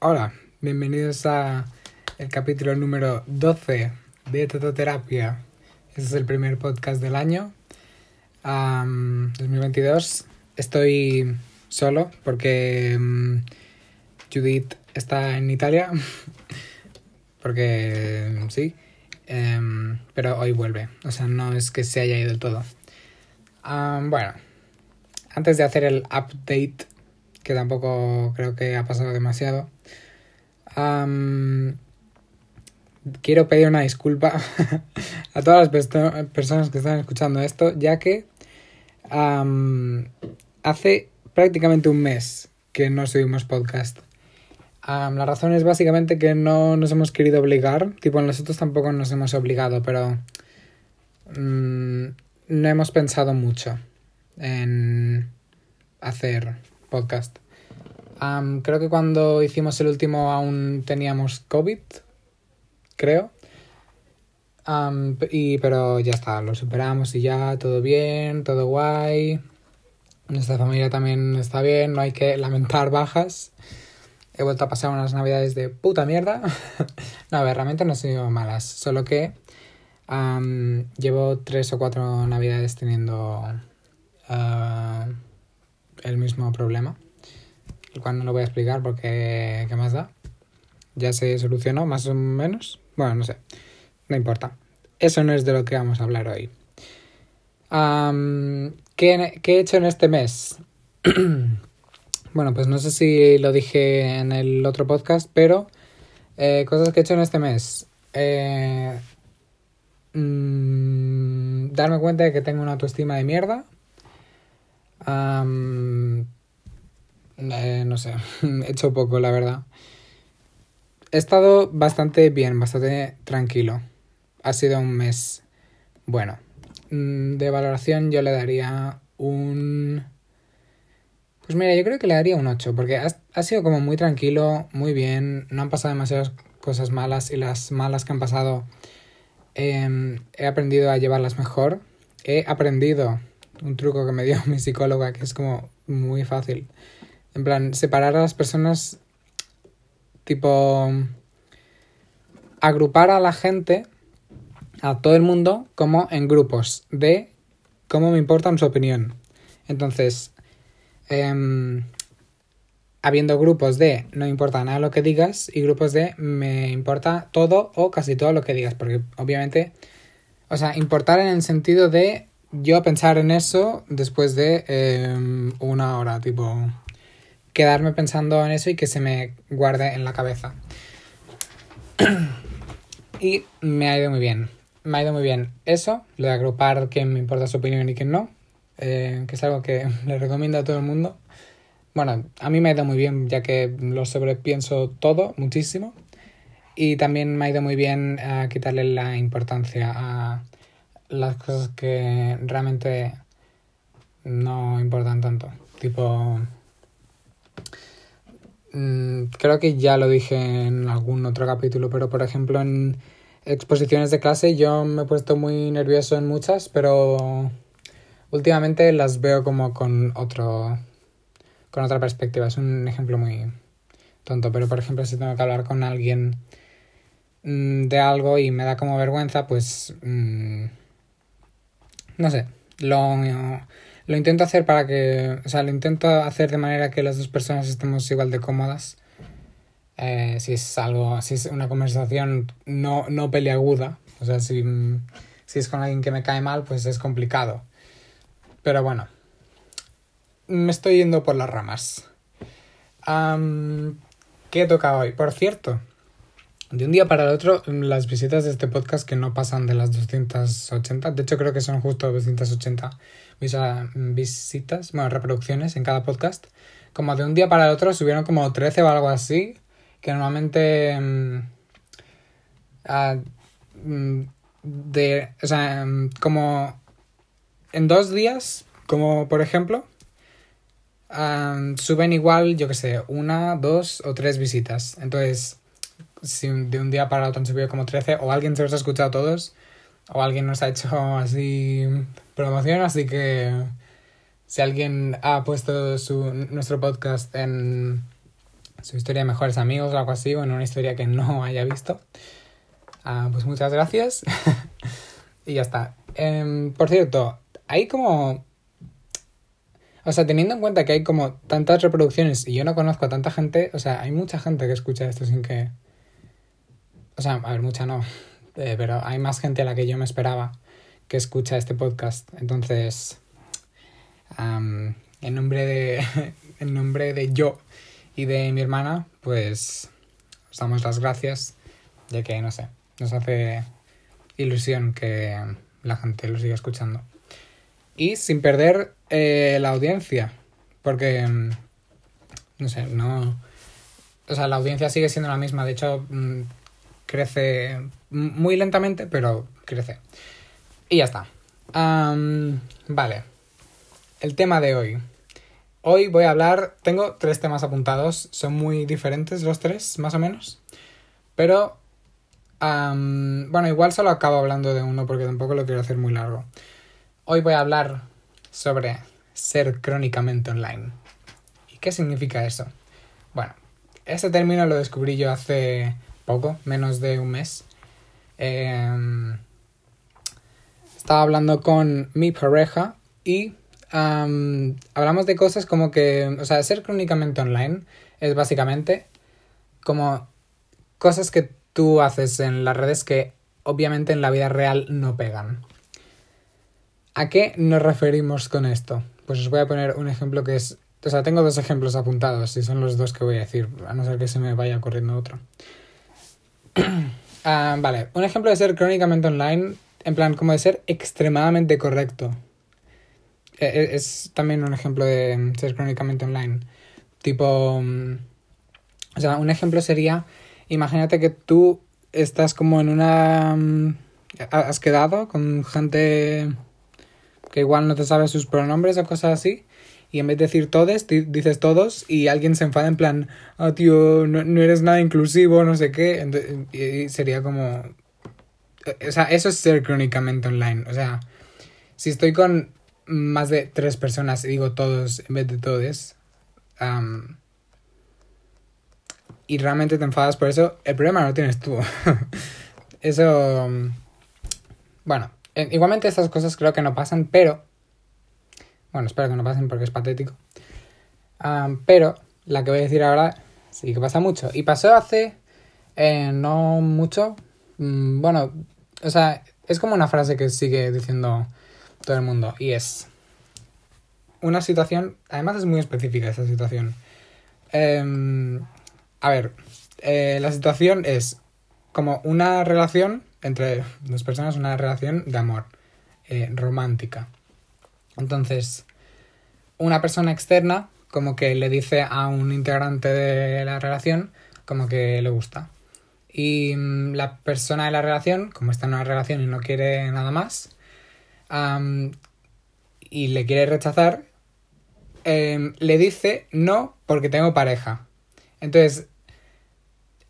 Hola, bienvenidos a el capítulo número 12 de Tototerapia. Este es el primer podcast del año 2022. Estoy solo porque um, Judith está en Italia. porque sí. Um, pero hoy vuelve. O sea, no es que se haya ido del todo. Um, bueno, antes de hacer el update, que tampoco creo que ha pasado demasiado, quiero pedir una disculpa a todas las personas que están escuchando esto, ya que hace prácticamente un mes que no subimos podcast. la razón es básicamente que no nos hemos querido obligar, tipo nosotros tampoco nos hemos obligado, pero mm, no hemos pensado mucho en hacer podcast. Creo que cuando hicimos el último aún teníamos COVID, creo. y, pero ya está, lo superamos y ya, todo bien, todo guay. Nuestra familia también está bien, no hay que lamentar bajas. He vuelto a pasar unas navidades de puta mierda. no, a ver, realmente no han sido malas, solo que llevo tres o cuatro navidades teniendo ah, el mismo problema, cual no lo voy a explicar porque ¿qué más da? Ya se solucionó más o menos. Bueno, no sé, no importa. Eso no es de lo que vamos a hablar hoy. ¿qué, he hecho en este mes? bueno, pues no sé si lo dije en el otro podcast, pero eh, cosas que he hecho en este mes. Eh, mm, darme cuenta de que tengo una autoestima de mierda. Eh, no sé, he hecho poco, la verdad. He estado bastante bien, bastante tranquilo. Ha sido un mes bueno. Mm, de valoración yo le daría un... Pues mira, yo creo que le daría un 8, porque ha, sido como muy tranquilo, muy bien, no han pasado demasiadas cosas malas y las malas que han pasado em, he aprendido a llevarlas mejor. He aprendido un truco que me dio mi psicóloga que es como muy fácil. En plan, separar a las personas tipo agrupar a la gente, a todo el mundo, como en grupos de cómo me importa su opinión. Entonces, em, habiendo grupos de no importa nada lo que digas y grupos de me importa todo o casi todo lo que digas, porque obviamente, o sea, importar en el sentido de yo pensar en eso después de em, una hora, tipo, quedarme pensando en eso y que se me guarde en la cabeza. y me ha ido muy bien. Me ha ido muy bien eso, lo de agrupar quién me importa su opinión y quién no, eh, que es algo que le recomiendo a todo el mundo. Bueno, a mí me ha ido muy bien ya que lo sobrepienso todo muchísimo. Y también me ha ido muy bien a eh, quitarle la importancia a las cosas que realmente no importan tanto. Tipo, creo que ya lo dije en algún otro capítulo, pero por ejemplo en exposiciones de clase yo me he puesto muy nervioso en muchas, pero últimamente las veo como con otro con otra perspectiva. Es un ejemplo muy tonto, pero por ejemplo si tengo que hablar con alguien mm, de algo y me da como vergüenza, pues mm, no sé, lo, lo intento hacer para que, o sea, lo intento hacer de manera que las dos personas estemos igual de cómodas. Eh, si es algo, si es una conversación no, no peleaguda, o sea, si, si es con alguien que me cae mal, pues es complicado. Pero bueno, me estoy yendo por las ramas. ¿Qué toca hoy? Por cierto, de un día para el otro, las visitas de este podcast que no pasan de las 280, de hecho creo que son justo 280 visitas, bueno, reproducciones en cada podcast, como de un día para el otro subieron como 13 o algo así, que normalmente... Mm, ah, mm, de, o sea, mm, como en dos días, como por ejemplo, ah, suben igual, yo que sé, una, dos o tres visitas. Entonces, si de un día para otro han subido como 13, o alguien se los ha escuchado todos, o alguien nos ha hecho así promoción, así que si alguien ha puesto su, nuestro podcast en su historia de mejores amigos o algo así, o en una historia que no haya visto. Ah, pues muchas gracias. y ya está. Em, por cierto, hay como... O sea, teniendo en cuenta que hay como tantas reproducciones y yo no conozco a tanta gente, o sea, hay mucha gente que escucha esto sin que... O sea, a ver, mucha no, eh, pero hay más gente a la que yo me esperaba que escucha este podcast. Entonces, en nombre de, en nombre de yo y de mi hermana, pues os damos las gracias, ya que, no sé, nos hace ilusión que la gente lo siga escuchando. Y sin perder eh, la audiencia, porque, mm, no sé, no... O sea, la audiencia sigue siendo la misma, de hecho, mm, crece muy lentamente, pero crece. Y ya está. vale. El tema de hoy. Hoy voy a hablar, tengo tres temas apuntados, son muy diferentes los tres, más o menos. Pero, bueno, igual solo acabo hablando de uno porque tampoco lo quiero hacer muy largo. Hoy voy a hablar sobre ser crónicamente online. ¿Y qué significa eso? Bueno, este término lo descubrí yo hace poco, menos de un mes. Em, estaba hablando con mi pareja y hablamos de cosas como que, o sea, ser crónicamente online es básicamente como cosas que tú haces en las redes que obviamente en la vida real no pegan. ¿A qué nos referimos con esto? Pues os voy a poner un ejemplo que es... O sea, tengo dos ejemplos apuntados y son los dos que voy a decir, a no ser que se me vaya corriendo otro. Ah, vale, un ejemplo de ser crónicamente online, en plan, como de ser extremadamente correcto. E, e, es, también un ejemplo de ser crónicamente online. Tipo, mm, o sea, un ejemplo sería, imagínate que tú estás como en una... Mm, has quedado con gente que igual no te sabe sus pronombres o cosas así y en vez de decir todos, dices todos y alguien se enfada en plan, ah, tío, no, eres nada inclusivo, no sé qué. y sería como... O sea, eso es ser crónicamente online. O sea, si estoy con más de tres personas y digo todos en vez de todes, y realmente te enfadas por eso, el problema no tienes tú. eso... Bueno, igualmente estas cosas creo que no pasan, pero bueno, espero que no pasen porque es patético. pero la que voy a decir ahora sí que pasa mucho. Y pasó hace eh, no mucho. Mm, bueno, o sea, es como una frase que sigue diciendo todo el mundo. Y es una situación, además es muy específica esa situación. Em, a ver, eh, la situación es como una relación entre dos personas, una relación de amor eh, romántica. Entonces, una persona externa como que le dice a un integrante de la relación como que le gusta. Y mm, la persona de la relación, como está en una relación y no quiere nada más, y le quiere rechazar, em, le dice no porque tengo pareja. Entonces,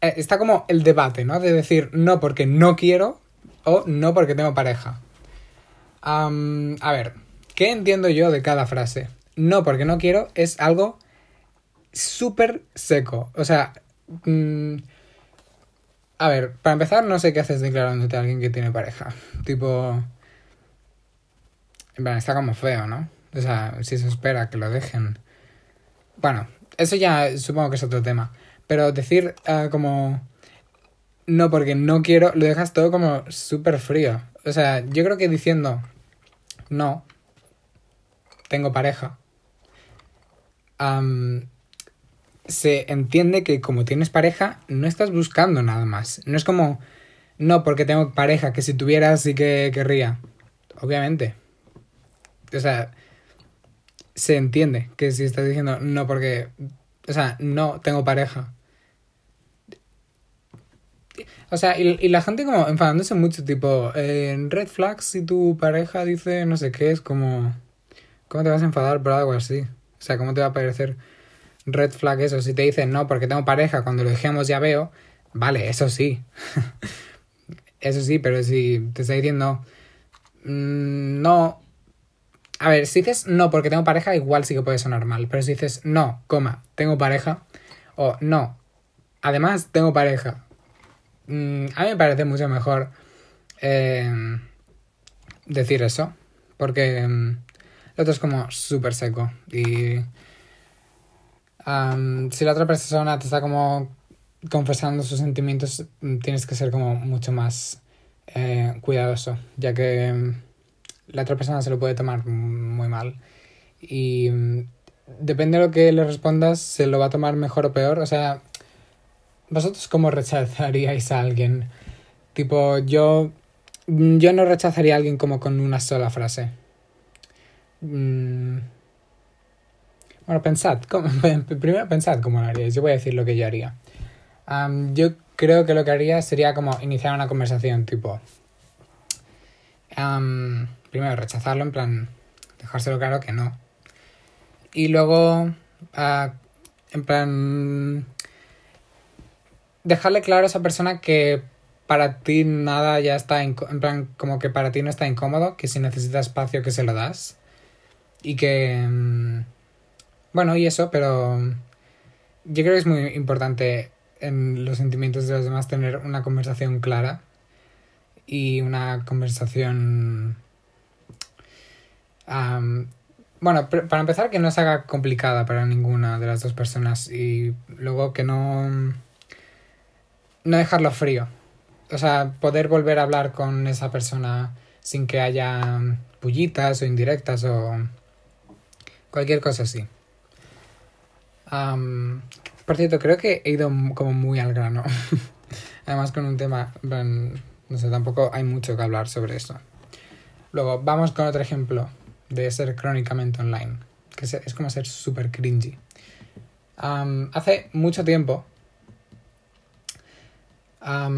eh, está como el debate, ¿no? De decir no porque no quiero o no porque tengo pareja. a ver, ¿Qué entiendo yo de cada frase? No porque no quiero es algo súper seco. O sea, mm, a ver, para empezar, no sé qué haces declarándote a alguien que tiene pareja. Tipo... En plan, está como feo, ¿no? O sea, si se espera que lo dejen. Bueno, eso ya supongo que es otro tema. Pero decir ah, como... No, porque no quiero, lo dejas todo como súper frío. O sea, yo creo que diciendo no, tengo pareja, se entiende que como tienes pareja, no estás buscando nada más. No es como, no, porque tengo pareja, que si tuviera sí que querría. Obviamente. O sea, se entiende que si estás diciendo no porque, o sea, no tengo pareja. O sea, y, la gente como enfadándose mucho, tipo, en red flags si tu pareja dice no sé qué, es como... ¿Cómo te vas a enfadar por algo así? O sea, ¿cómo te va a parecer red flag eso? Si te dicen no, porque tengo pareja, cuando lo dejemos ya veo, vale, eso sí. eso sí, pero si te está diciendo mm, no. A ver, si dices no porque tengo pareja, igual sí que puede sonar mal. Pero si dices no, coma, tengo pareja, O no, además tengo pareja. Mm, a mí me parece mucho mejor eh, decir eso, porque mm, lo otro es como súper seco. Y si la otra persona te está como confesando sus sentimientos, mm, tienes que ser como mucho más eh, cuidadoso, ya que la otra persona se lo puede tomar muy mal. Y depende de lo que le respondas, se lo va a tomar mejor o peor. O sea, ¿vosotros cómo rechazaríais a alguien? Tipo, yo. Yo no rechazaría a alguien como con una sola frase. Mm. Bueno, pensad. primero pensad cómo lo haríais. Yo voy a decir lo que yo haría. yo creo que lo que haría sería como iniciar una conversación, tipo. primero rechazarlo, en plan. Dejárselo claro que no y luego, uh, en plan, dejarle claro a esa persona que para ti nada ya está, en plan, como que para ti no está incómodo, que si necesita espacio que se lo das. Y que... Mm, bueno, y eso, pero yo creo que es muy importante en los sentimientos de los demás tener una conversación clara y una conversación bueno, para empezar, que no se haga complicada para ninguna de las dos personas y luego que no. No dejarlo frío. O sea, poder volver a hablar con esa persona sin que haya pullitas o indirectas o cualquier cosa así. por cierto, creo que he ido como muy al grano. Además con un tema, no sé, tampoco hay mucho que hablar sobre eso. Luego, vamos con otro ejemplo de ser crónicamente online, que es, como ser súper cringy. hace mucho tiempo... a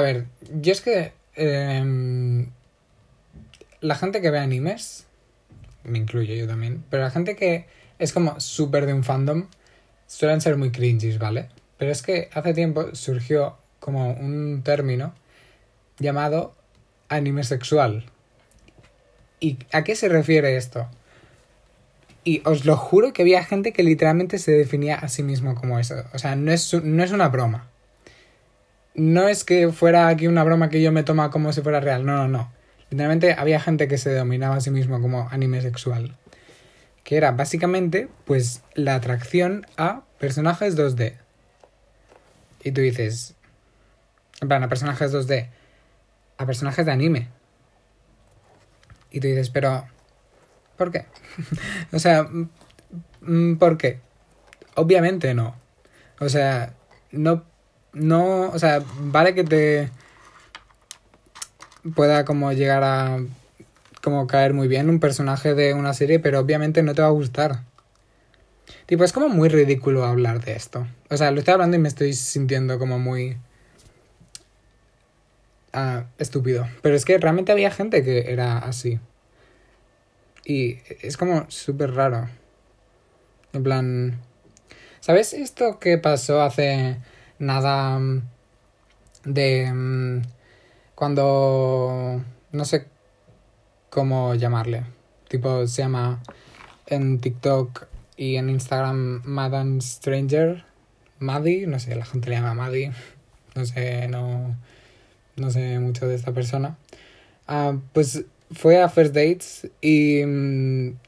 ver, yo es que... Em, la gente que ve animes, me incluyo yo también, pero la gente que es como súper de un fandom, suelen ser muy cringy, ¿vale? Pero es que hace tiempo surgió como un término llamado anime sexual, ¿Y a qué se refiere esto? Y os lo juro que había gente que literalmente se definía a sí mismo como eso. O sea, no es, no es una broma. No es que fuera aquí una broma que yo me toma como si fuera real. No, no, no. Literalmente había gente que se denominaba a sí mismo como anime sexual. Que era básicamente, pues, la atracción a personajes 2D. Y tú dices. En plan, a personajes 2D. A personajes de anime. Y tú dices, pero, ¿por qué? o sea, mm, ¿por qué? Obviamente no. O sea, no, no, o sea, vale que te pueda como llegar a como caer muy bien un personaje de una serie, pero obviamente no te va a gustar. Tipo, es como muy ridículo hablar de esto. O sea, lo estoy hablando y me estoy sintiendo como muy ah, estúpido. Pero es que realmente había gente que era así. Y es como súper raro. En plan... ¿Sabes esto que pasó hace nada mm, de... Cuando... No sé cómo llamarle. Tipo, se llama en TikTok y en Instagram Madame Stranger. Maddie, no sé, la gente le llama Maddie. No sé, no no sé mucho de esta persona. Ah, pues fue a First Dates y mm,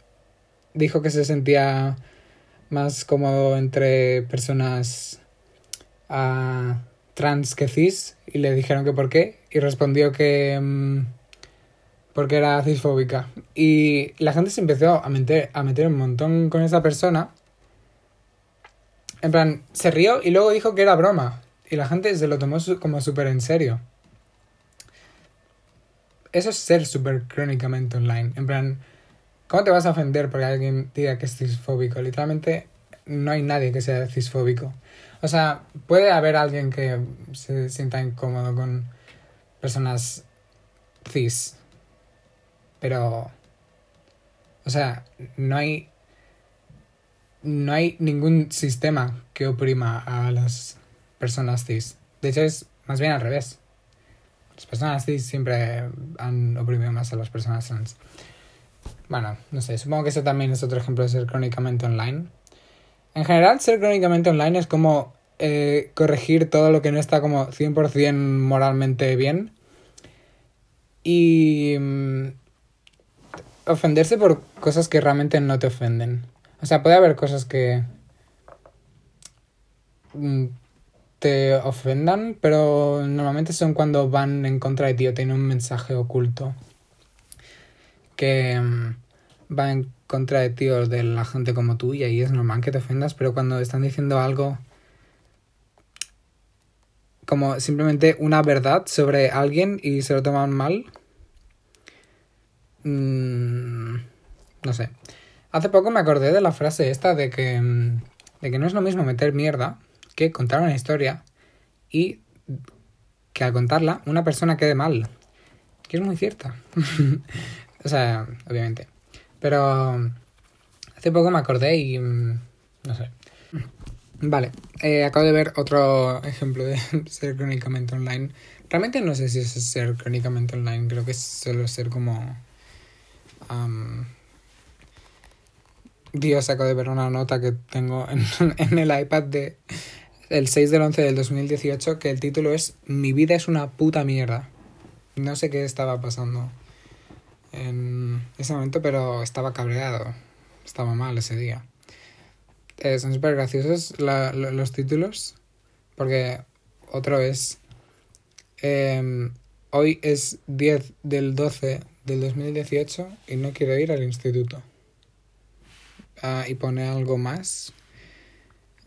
dijo que se sentía más cómodo entre personas uh, trans que cis y le dijeron que por qué y respondió que mm, porque era cisfóbica y la gente se empezó a meter, a meter un montón con esa persona en plan se rió y luego dijo que era broma y la gente se lo tomó como súper en serio eso es ser súper crónicamente online. En plan, ¿cómo te vas a ofender porque alguien diga que es cisfóbico? Literalmente no hay nadie que sea cisfóbico. O sea, puede haber alguien que se sienta incómodo con personas cis. Pero... O sea, no hay... No hay ningún sistema que oprima a las personas cis. De hecho, es más bien al revés. Las personas cis siempre han oprimido más a las personas trans. Bueno, no sé, supongo que eso también es otro ejemplo de ser crónicamente online. En general, ser crónicamente online es como eh, corregir todo lo que no está como 100% moralmente bien. Y mm, ofenderse por cosas que realmente no te ofenden. O sea, puede haber cosas que mm, te ofendan, pero normalmente son cuando van en contra de ti o tienen un mensaje oculto que mm, va en contra de ti o de la gente como tú y ahí es normal que te ofendas, pero cuando están diciendo algo como simplemente una verdad sobre alguien y se lo toman mal, mm, no sé. Hace poco me acordé de la frase esta de que, mm, de que no es lo mismo meter mierda que contar una historia y que al contarla una persona quede mal. Que es muy cierta. o sea, obviamente. Pero hace poco me acordé y... Mm, no sé. Vale, eh, acabo de ver otro ejemplo de ser crónicamente online. Realmente no sé si es ser crónicamente online, creo que es solo ser como... Dios, acabo de ver una nota que tengo en, en el iPad de el 6 del 11 del 2018 que el título es Mi vida es una puta mierda. No sé qué estaba pasando en ese momento, pero estaba cabreado. Estaba mal ese día. Eh, son súper graciosos los títulos. Porque otra vez. Em, hoy es 10 del 12 del 2018 y no quiero ir al instituto. Ah, y pone algo más.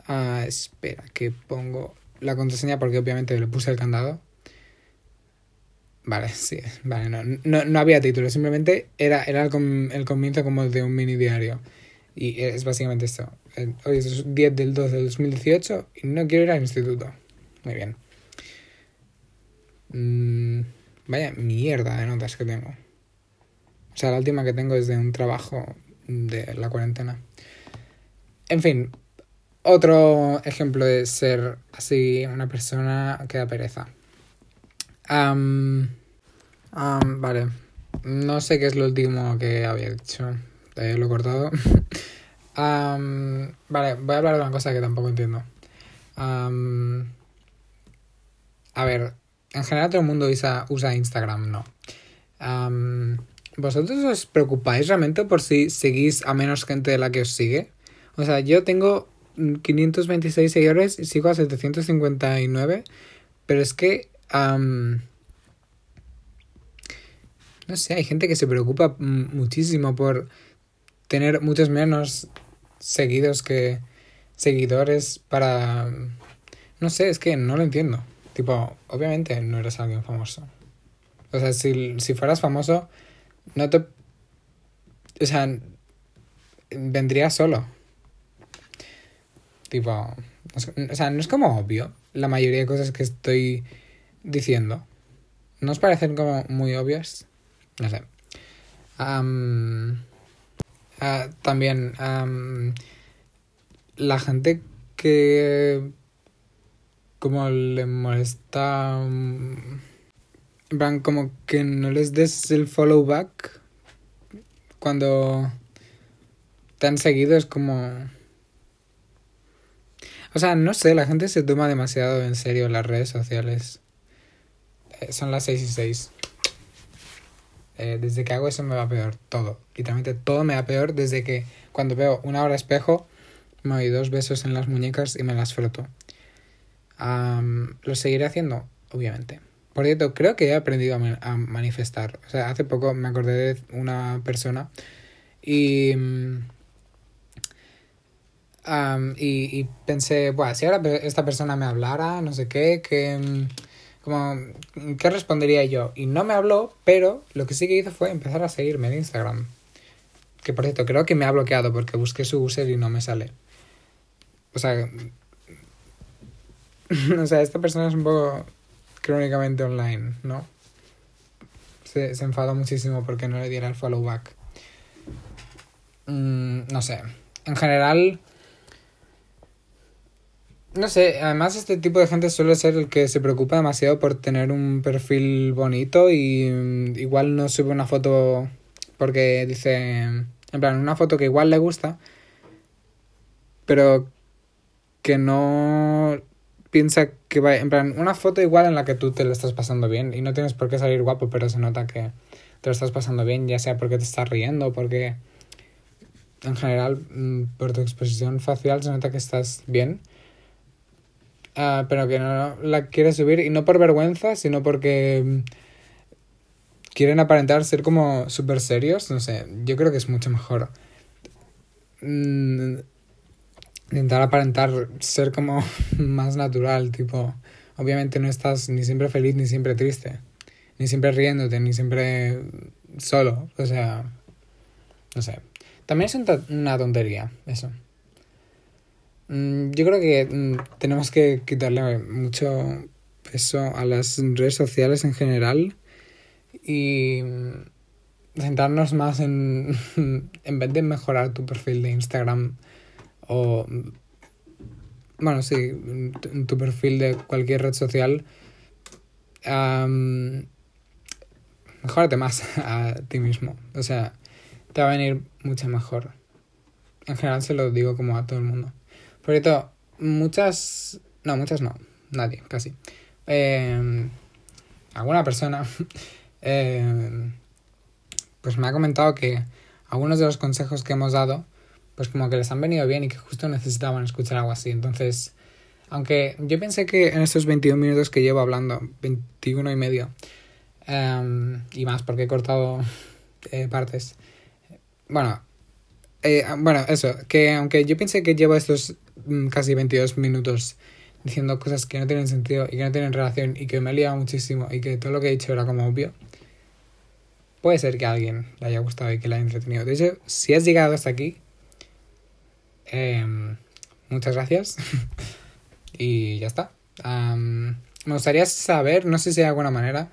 Ah, espera, que pongo la contraseña porque obviamente le puse el candado. Vale, sí, vale, no, no, no había título, simplemente era, era el, el comienzo como de un mini diario. Y es básicamente esto. Hoy es 10 del 2 del 2018 y no quiero ir al instituto. Muy bien. Mm, vaya mierda de notas que tengo. O sea, la última que tengo es de un trabajo de la cuarentena. En fin, otro ejemplo de ser así una persona que da pereza. vale. No sé qué es lo último que había dicho. Lo he cortado. vale, voy a hablar de una cosa que tampoco entiendo. a ver, en general todo el mundo usa, usa Instagram, ¿no? ¿Vosotros os preocupáis realmente por si seguís a menos gente de la que os sigue? O sea, yo tengo 526 seguidores y sigo a 759, pero es que... no sé, hay gente que se preocupa muchísimo por tener muchos menos seguidos que seguidores para... No sé, es que no lo entiendo. Tipo, obviamente no eres alguien famoso. O sea, si, si fueras famoso, no te... O sea, vendría solo. Tipo, o sea, no es como obvio la mayoría de cosas que estoy diciendo. ¿No os parecen como muy obvias? No sé. Ah, también la gente que como le molesta van como que no les des el follow back cuando te han seguido es como o sea no sé la gente se toma demasiado en serio las redes sociales. Eh, son las 6 y 6 eh, desde que hago eso me va peor, todo. Literalmente todo me va peor desde que cuando veo una hora espejo me doy dos besos en las muñecas y me las froto. lo seguiré haciendo, obviamente. Por cierto, creo que he aprendido a, manifestar. O sea, hace poco me acordé de una persona y... y, pensé, bueno, si ahora esta persona me hablara, no sé qué, que como, ¿qué respondería yo? Y no me habló, pero lo que sí que hizo fue empezar a seguirme en Instagram. Que por cierto, creo que me ha bloqueado porque busqué su user y no me sale. O sea, o sea, esta persona es un poco crónicamente online, ¿no? Se, se enfadó muchísimo porque no le diera el follow back. Mm, no sé. En general, no sé, además este tipo de gente suele ser el que se preocupa demasiado por tener un perfil bonito y mm, igual no sube una foto porque dice, en plan, una foto que igual le gusta, pero que no piensa que va, en plan, una foto igual en la que tú te lo estás pasando bien y no tienes por qué salir guapo, pero se nota que te lo estás pasando bien, ya sea porque te estás riendo, porque en general mm, por tu exposición facial se nota que estás bien. Uh, pero que no la quieres subir y no por vergüenza, sino porque mm, quieren aparentar ser como súper serios, no sé, yo creo que es mucho mejor mm, intentar aparentar ser como más natural, tipo, obviamente no estás ni siempre feliz ni siempre triste, ni siempre riéndote, ni siempre solo, o sea, no sé. También es una tontería eso. Mm, yo creo que mm, tenemos que quitarle mucho peso a las redes sociales en general y centrarnos más en, en vez de mejorar tu perfil de Instagram o, bueno, sí, tu perfil de cualquier red social, um, mejorate más a ti mismo. O sea, te va a venir mucho mejor. En general se lo digo como a todo el mundo. Por cierto, muchas... No, muchas no. Nadie, casi. Eh, alguna persona eh, pues me ha comentado que algunos de los consejos que hemos dado, pues como que les han venido bien y que justo necesitaban escuchar algo así. Entonces, aunque yo pensé que en estos 21 minutos que llevo hablando, 21 y medio, em, y más porque he cortado eh, partes, bueno, eh, bueno, eso, que aunque yo pensé que llevo estos casi 22 minutos diciendo cosas que no tienen sentido y que no tienen relación y que me he liado muchísimo y que todo lo que he dicho era como obvio, puede ser que a alguien le haya gustado y que le haya entretenido. De hecho, si has llegado hasta aquí, em, muchas gracias. y ya está. me gustaría saber, no sé si hay alguna manera,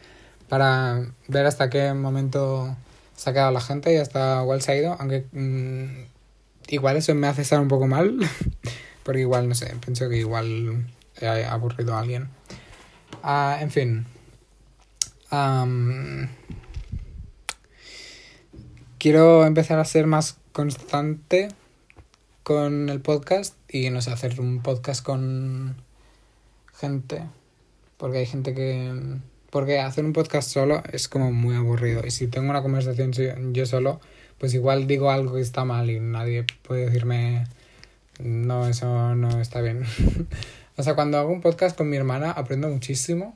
para ver hasta qué momento se ha quedado la gente y hasta cuál se ha ido, aunque mm, igual eso me hace estar un poco mal, porque igual, no sé, pienso que igual he aburrido a alguien. Ah, en fin quiero empezar a ser más constante con el podcast y no sé, hacer un podcast con gente. Porque hay gente que... Porque hacer un podcast solo es como muy aburrido. Y si tengo una conversación yo solo, pues igual digo algo que está mal y nadie puede decirme, no, eso no está bien. o sea, cuando hago un podcast con mi hermana aprendo muchísimo.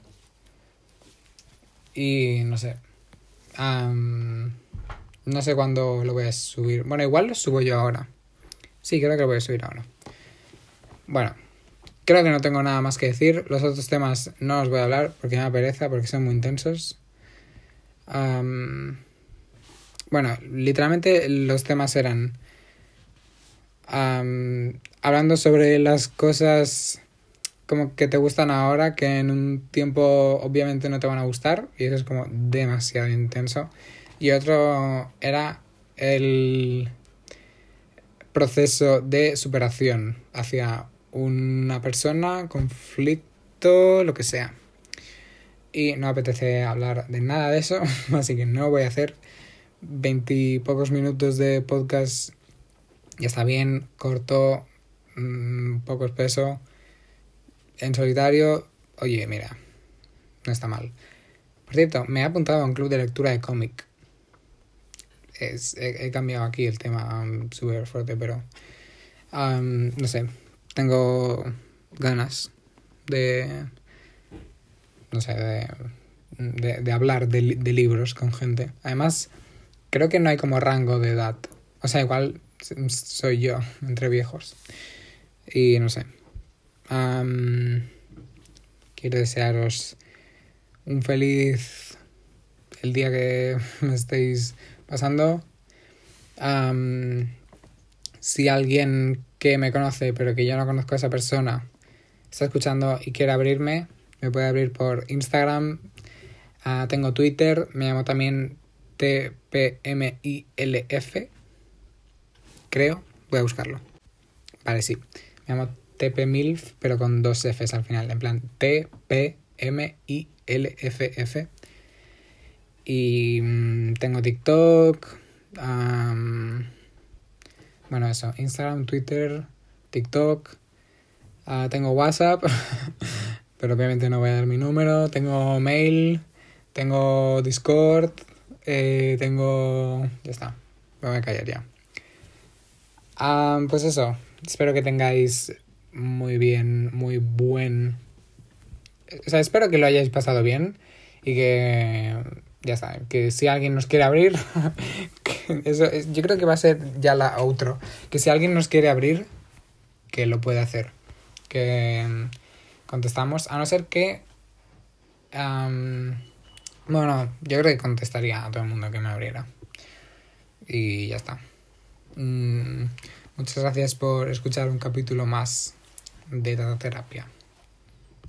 Y no sé. No sé cuándo lo voy a subir. Bueno, igual lo subo yo ahora. Sí, creo que lo voy a subir ahora. Bueno, creo que no tengo nada más que decir. Los otros temas no os voy a hablar porque me da pereza, porque son muy intensos. bueno, literalmente los temas eran hablando sobre las cosas como que te gustan ahora, que en un tiempo obviamente no te van a gustar, y eso es como demasiado intenso y otro era el proceso de superación hacia una persona, conflicto, lo que sea. Y no apetece hablar de nada de eso, así que no voy a hacer veintipocos minutos de podcast. Ya está bien, corto, mmm, poco espeso, en solitario. Oye, mira, no está mal. Por cierto, me he apuntado a un club de lectura de cómic he, cambiado aquí el tema um, súper fuerte, pero um, no sé, tengo ganas de, no sé, de, de, hablar de, de, libros con gente. Además, creo que no hay como rango de edad. O sea, igual soy yo, entre viejos. Y no sé. Quiero desearos un feliz el día que me estéis pasando. si alguien que me conoce pero que yo no conozco a esa persona está escuchando y quiere abrirme, me puede abrir por Instagram. Ah, tengo Twitter, me llamo también TPMILF. Creo, voy a buscarlo. Vale, sí. Me llamo TPMILF, pero con dos Fs al final. En plan, TPMILFF. Y mm, tengo TikTok. bueno, eso. Instagram, Twitter, TikTok. Ah, tengo WhatsApp, pero obviamente no voy a dar mi número. Tengo mail, tengo Discord, eh, tengo... Ya está, me voy a callar ya. Ah, pues eso, espero que tengáis muy bien, muy buen... O sea, espero que lo hayáis pasado bien y que ya está, que si alguien nos quiere abrir, eso, yo creo que va a ser ya la otro, que si alguien nos quiere abrir, que lo puede hacer, que mm, contestamos, a no ser que, bueno, yo creo que contestaría a todo el mundo que me abriera. Y ya está. Mm, muchas gracias por escuchar un capítulo más de Data Terapia.